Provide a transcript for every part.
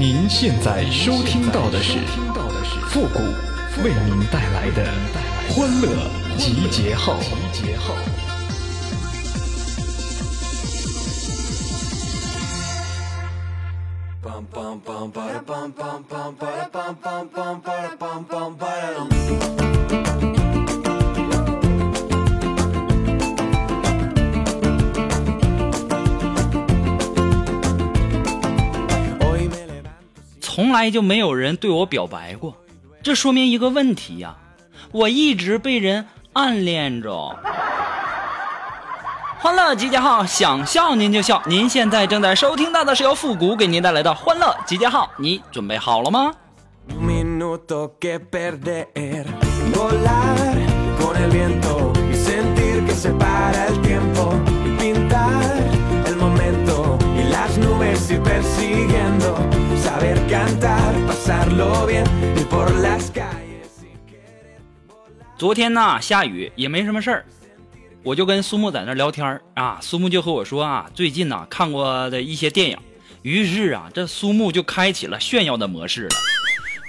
您现在收听到的是复古为您带来的欢乐集结号。从来就没有人对我表白过，这说明一个问题呀，我一直被人暗恋着。欢乐集结号，想笑您就笑。您现在正在收听到的是由复古给您带来的欢乐集结号，你准备好了吗？昨天呢下雨也没什么事儿，我就跟苏木在那聊天啊。苏木就和我说啊，最近呢看过的一些电影。于是啊，这苏木就开启了炫耀的模式了，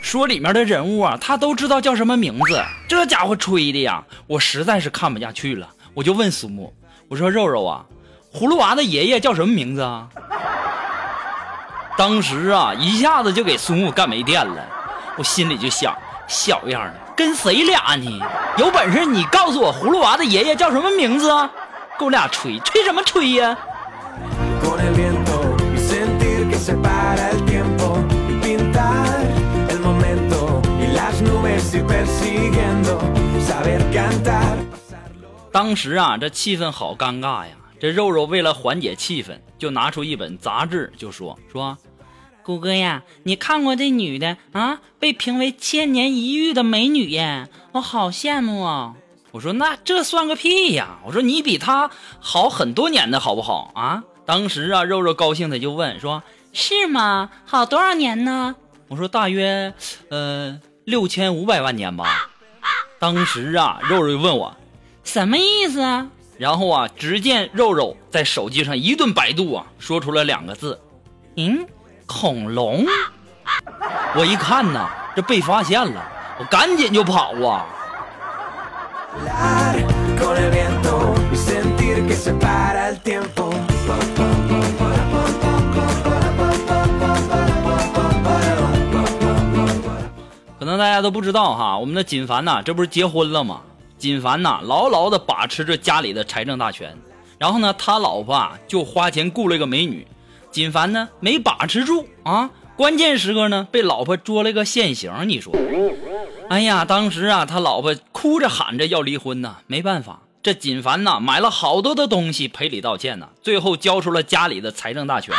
说里面的人物啊，他都知道叫什么名字。这家伙吹的呀，我实在是看不下去了，我就问苏木，我说肉肉啊，葫芦娃的爷爷叫什么名字啊？当时啊，一下子就给苏木干没电了，我心里就想，小样的。跟谁俩呢？有本事你告诉我葫芦娃的爷爷叫什么名字啊？跟我俩吹吹什么吹呀？当时啊，这气氛好尴尬呀！这肉肉为了缓解气氛，就拿出一本杂志，就说说。谷哥呀，你看过这女的啊？被评为千年一遇的美女耶，我好羡慕啊！我说那这算个屁呀！我说你比她好很多年的好不好啊？当时啊，肉肉高兴的就问说：“是吗？好多少年呢？”我说大约呃六千五百万年吧。当时啊，肉肉就问我什么意思啊？然后啊，只见肉肉在手机上一顿百度啊，说出了两个字：嗯。恐龙，我一看呐，这被发现了，我赶紧就跑啊！可能大家都不知道哈，我们的锦凡呐，这不是结婚了吗？锦凡呐，牢牢的把持着家里的财政大权，然后呢，他老婆啊，就花钱雇了一个美女。锦凡呢没把持住啊，关键时刻呢被老婆捉了个现行。你说，哎呀，当时啊他老婆哭着喊着要离婚呢，没办法，这锦凡呐买了好多的东西赔礼道歉呢，最后交出了家里的财政大权。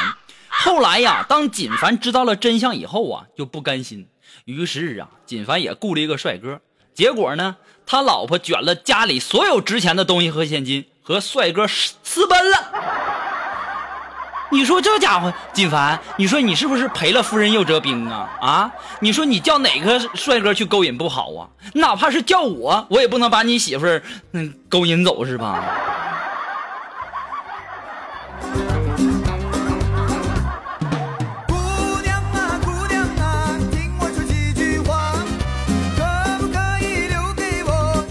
后来呀，当锦凡知道了真相以后啊，就不甘心，于是啊，锦凡也雇了一个帅哥。结果呢，他老婆卷了家里所有值钱的东西和现金，和帅哥私奔了。你说这家伙锦凡，你说你是不是赔了夫人又折兵啊？啊，你说你叫哪个帅哥去勾引不好啊？哪怕是叫我，我也不能把你媳妇儿嗯勾引走是吧？姑娘啊姑娘啊，听我说几句话，可不可以留给我？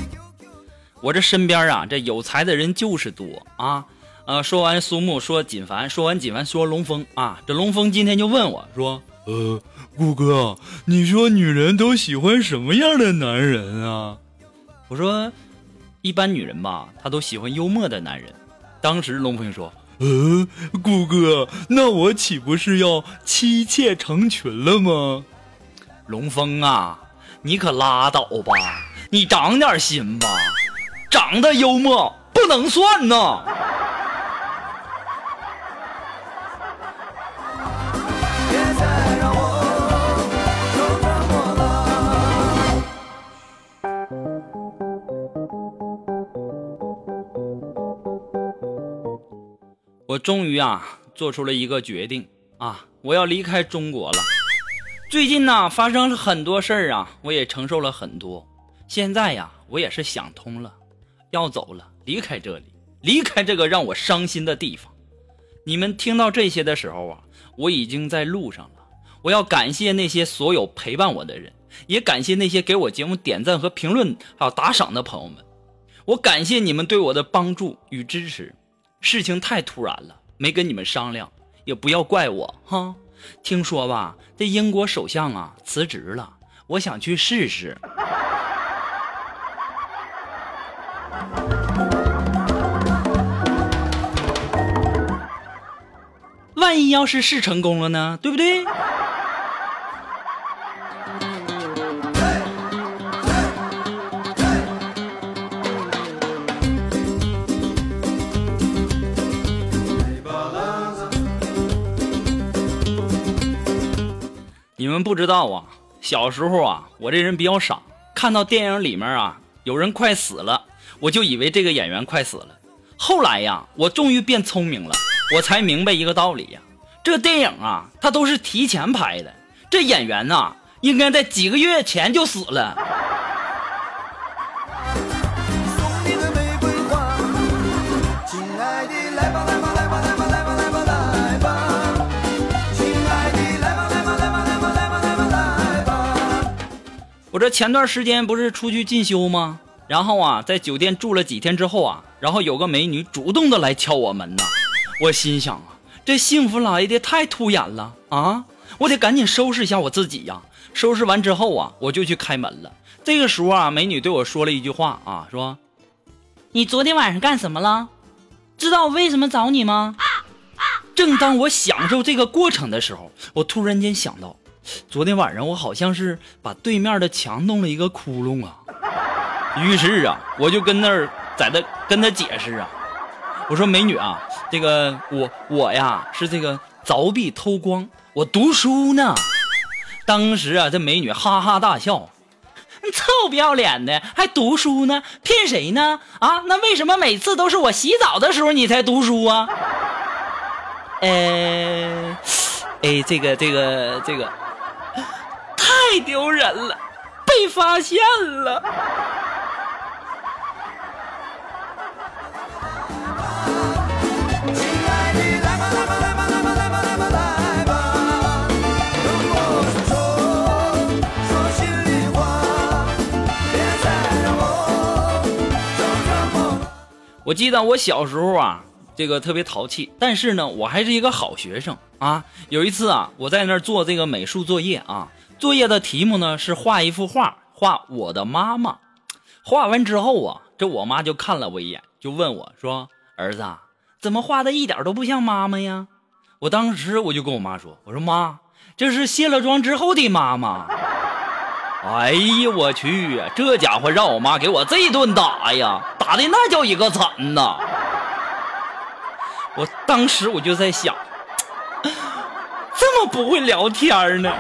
我这身边啊，这有才的人就是多啊。啊！说完苏木，说锦凡，说完锦凡，说龙峰啊！这龙峰今天就问我说：“呃，顾哥，你说女人都喜欢什么样的男人啊？”我说：“一般女人吧，她都喜欢幽默的男人。”当时龙峰说：“呃，顾哥，那我岂不是要妻妾成群了吗？”龙峰啊，你可拉倒吧！你长点心吧，长得幽默不能算呐。终于啊做出了一个决定啊，我要离开中国了。最近呢发生了很多事儿啊，我也承受了很多。现在呀，我也是想通了，要走了，离开这里，离开这个让我伤心的地方。你们听到这些的时候啊，我已经在路上了。我要感谢那些所有陪伴我的人，也感谢那些给我节目点赞和评论还有打赏的朋友们。我感谢你们对我的帮助与支持。事情太突然了，没跟你们商量，也不要怪我哈。听说吧，这英国首相啊辞职了，我想去试试。万一要是试成功了呢？对不对？你们不知道啊，小时候啊，我这人比较傻，看到电影里面啊有人快死了，我就以为这个演员快死了。后来呀，我终于变聪明了，我才明白一个道理呀，这电影啊，它都是提前拍的，这演员呐，应该在几个月前就死了。我这前段时间不是出去进修吗？然后啊，在酒店住了几天之后啊，然后有个美女主动的来敲我门呐。我心想啊，这幸福来的太突然了啊！我得赶紧收拾一下我自己呀。收拾完之后啊，我就去开门了。这个时候啊，美女对我说了一句话啊，说：“你昨天晚上干什么了？知道我为什么找你吗？”正当我享受这个过程的时候，我突然间想到。昨天晚上我好像是把对面的墙弄了一个窟窿啊，于是啊，我就跟那儿在那跟他解释啊，我说美女啊，这个我我呀是这个凿壁偷光，我读书呢。当时啊，这美女哈哈大笑，臭不要脸的，还读书呢？骗谁呢？啊，那为什么每次都是我洗澡的时候你才读书啊？呃，哎，这个这个这个。太丢人了，被发现了。我记得我小时候啊，这个特别淘气，但是呢，我还是一个好学生啊。有一次啊，我在那儿做这个美术作业啊。作业的题目呢是画一幅画，画我的妈妈。画完之后啊，这我妈就看了我一眼，就问我说：“儿子，怎么画的一点都不像妈妈呀？”我当时我就跟我妈说：“我说妈，这是卸了妆之后的妈妈。” 哎呀，我去，这家伙让我妈给我这顿打呀，打的那叫一个惨呐！我当时我就在想，这么不会聊天呢？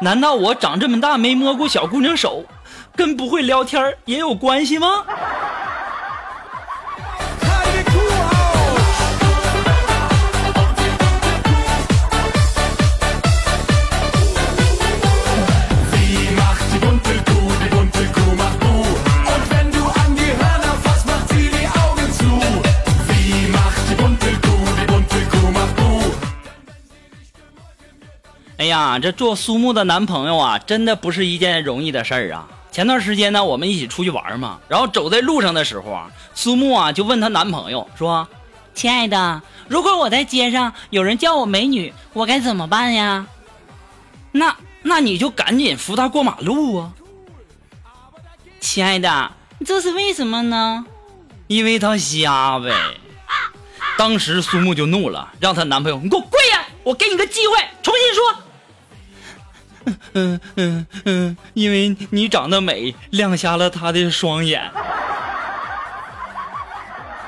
难道我长这么大没摸过小姑娘手，跟不会聊天也有关系吗？哎呀，这做苏木的男朋友啊，真的不是一件容易的事儿啊！前段时间呢，我们一起出去玩嘛，然后走在路上的时候啊，苏木啊就问她男朋友说：“亲爱的，如果我在街上有人叫我美女，我该怎么办呀？”那那你就赶紧扶他过马路啊！亲爱的，这是为什么呢？因为他瞎呗。当时苏木就怒了，让她男朋友你给我跪下，我给你个机会，重新说。嗯嗯嗯，因为你长得美，亮瞎了他的双眼。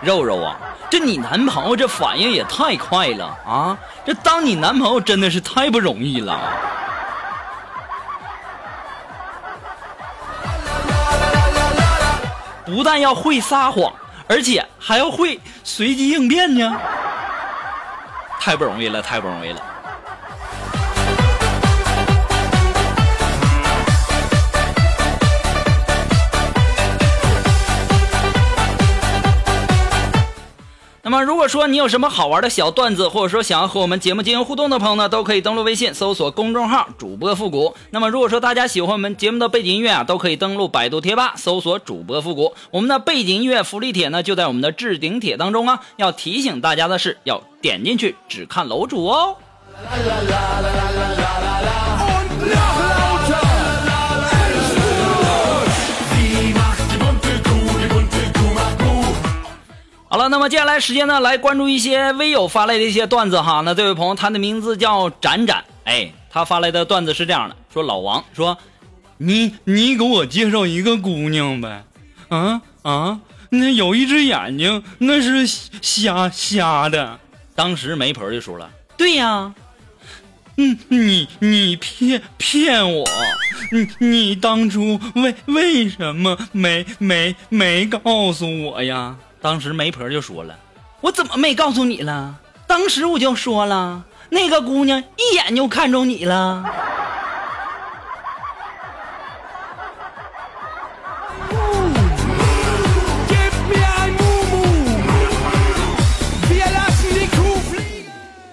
肉肉啊，这你男朋友这反应也太快了啊！这当你男朋友真的是太不容易了。不但要会撒谎，而且还要会随机应变呢，太不容易了，太不容易了。那么，如果说你有什么好玩的小段子，或者说想要和我们节目进行互动的朋友呢，都可以登录微信搜索公众号“主播复古”。那么，如果说大家喜欢我们节目的背景音乐啊，都可以登录百度贴吧搜索“主播复古”。我们的背景音乐福利帖呢，就在我们的置顶帖当中啊。要提醒大家的是，要点进去只看楼主哦。啦啦啦啦啦啦好了，那么接下来时间呢，来关注一些微友发来的一些段子哈。那这位朋友，他的名字叫展展，哎，他发来的段子是这样的：说老王说，你你给我介绍一个姑娘呗？啊啊，那有一只眼睛，那是瞎瞎的。当时媒婆就说了，对呀，嗯，你你骗骗我，你你当初为为什么没没没告诉我呀？当时媒婆就说了：“我怎么没告诉你了？当时我就说了，那个姑娘一眼就看中你了。”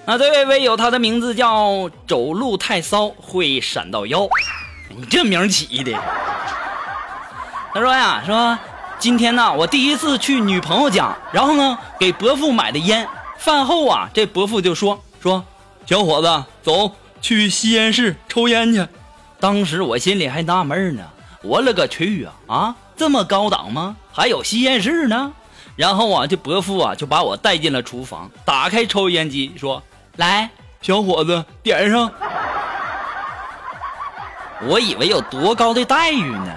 那这位微友，他的名字叫走路太骚会闪到腰，你这名起的。他说呀，说。今天呢，我第一次去女朋友家，然后呢，给伯父买的烟。饭后啊，这伯父就说说，小伙子，走去吸烟室抽烟去。当时我心里还纳闷呢，我勒个去啊啊，这么高档吗？还有吸烟室呢？然后啊，这伯父啊就把我带进了厨房，打开抽烟机，说：“来，小伙子，点上。”我以为有多高的待遇呢，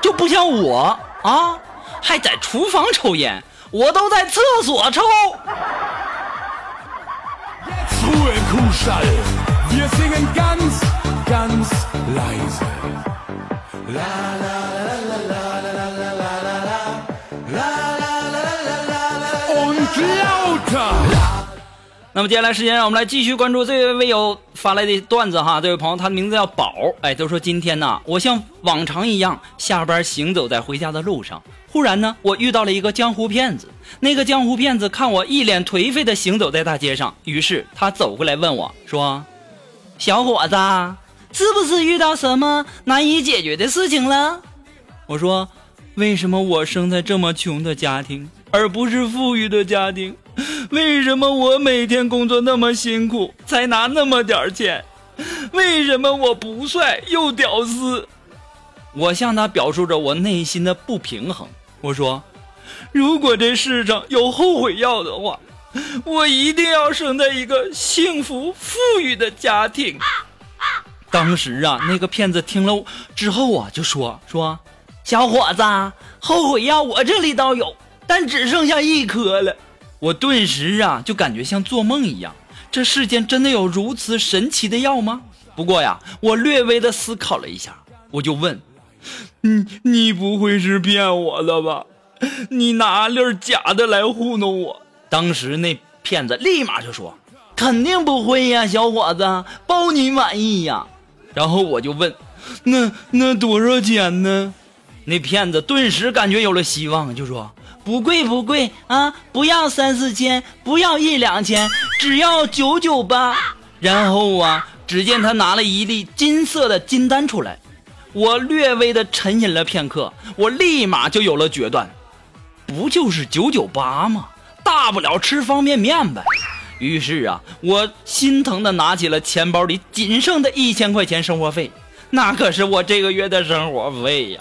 就不像我。啊，还在厨房抽烟，我都在厕所抽。那么接下来时间，让我们来继续关注这位微友发来的段子哈。这位朋友，他的名字叫宝，哎，都说今天呢，我像往常一样下班行走在回家的路上，忽然呢，我遇到了一个江湖骗子。那个江湖骗子看我一脸颓废的行走在大街上，于是他走过来问我说：“小伙子，是不是遇到什么难以解决的事情了？”我说：“为什么我生在这么穷的家庭，而不是富裕的家庭？” 为什么我每天工作那么辛苦，才拿那么点钱？为什么我不帅又屌丝？我向他表述着我内心的不平衡。我说：“如果这世上有后悔药的话，我一定要生在一个幸福富裕的家庭。”当时啊，那个骗子听了之后啊，就说：“说小伙子，后悔药我这里倒有，但只剩下一颗了。”我顿时啊，就感觉像做梦一样。这世间真的有如此神奇的药吗？不过呀，我略微的思考了一下，我就问：“你你不会是骗我的吧？你拿粒假的来糊弄我？”当时那骗子立马就说：“肯定不会呀，小伙子，包你满意呀。”然后我就问：“那那多少钱呢？”那骗子顿时感觉有了希望，就说。不贵不贵啊！不要三四千，不要一两千，只要九九八。然后啊，只见他拿了一粒金色的金丹出来。我略微的沉吟了片刻，我立马就有了决断。不就是九九八吗？大不了吃方便面呗。于是啊，我心疼的拿起了钱包里仅剩的一千块钱生活费，那可是我这个月的生活费呀。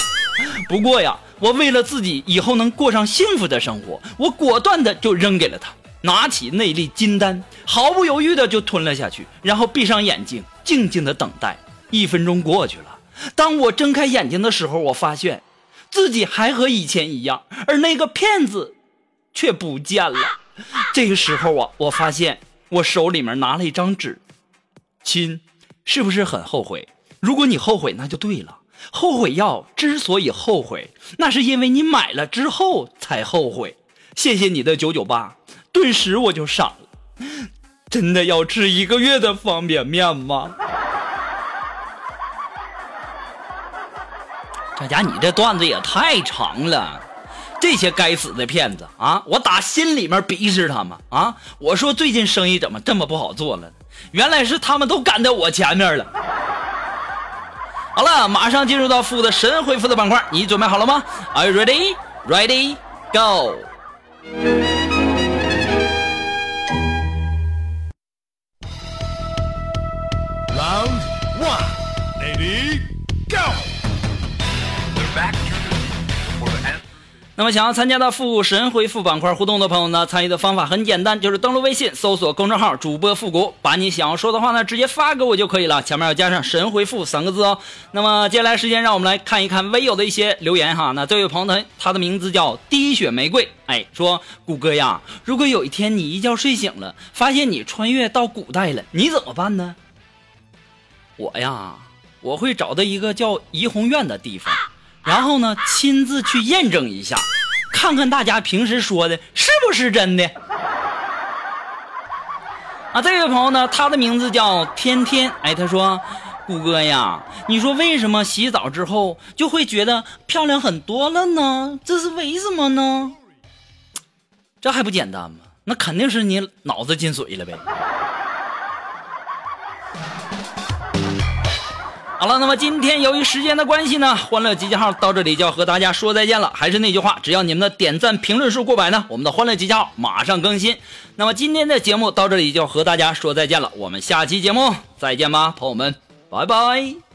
不过呀。我为了自己以后能过上幸福的生活，我果断的就扔给了他，拿起那粒金丹，毫不犹豫的就吞了下去，然后闭上眼睛，静静的等待。一分钟过去了，当我睁开眼睛的时候，我发现自己还和以前一样，而那个骗子却不见了。这个时候啊，我发现我手里面拿了一张纸，亲，是不是很后悔？如果你后悔，那就对了。后悔药之所以后悔，那是因为你买了之后才后悔。谢谢你的九九八，顿时我就傻了。真的要吃一个月的方便面吗？大家，你这段子也太长了。这些该死的骗子啊！我打心里面鄙视他们啊！我说最近生意怎么这么不好做了？原来是他们都赶在我前面了。好了，马上进入到负的神回复的板块，你准备好了吗？Are you ready? Ready? Go! 那么想要参加到复古神回复板块互动的朋友呢，参与的方法很简单，就是登录微信搜索公众号主播复古，把你想要说的话呢直接发给我就可以了，前面要加上神回复三个字哦。那么接下来时间让我们来看一看微友的一些留言哈。那这位朋友呢，他的名字叫滴血玫瑰，哎，说谷歌呀，如果有一天你一觉睡醒了，发现你穿越到古代了，你怎么办呢？我呀，我会找到一个叫怡红院的地方。然后呢，亲自去验证一下，看看大家平时说的是不是真的。啊，这位朋友呢，他的名字叫天天，哎，他说，谷歌呀，你说为什么洗澡之后就会觉得漂亮很多了呢？这是为什么呢？这还不简单吗？那肯定是你脑子进水了呗。好了，那么今天由于时间的关系呢，欢乐集结号到这里就要和大家说再见了。还是那句话，只要你们的点赞评论数过百呢，我们的欢乐集结号马上更新。那么今天的节目到这里就要和大家说再见了，我们下期节目再见吧，朋友们，拜拜。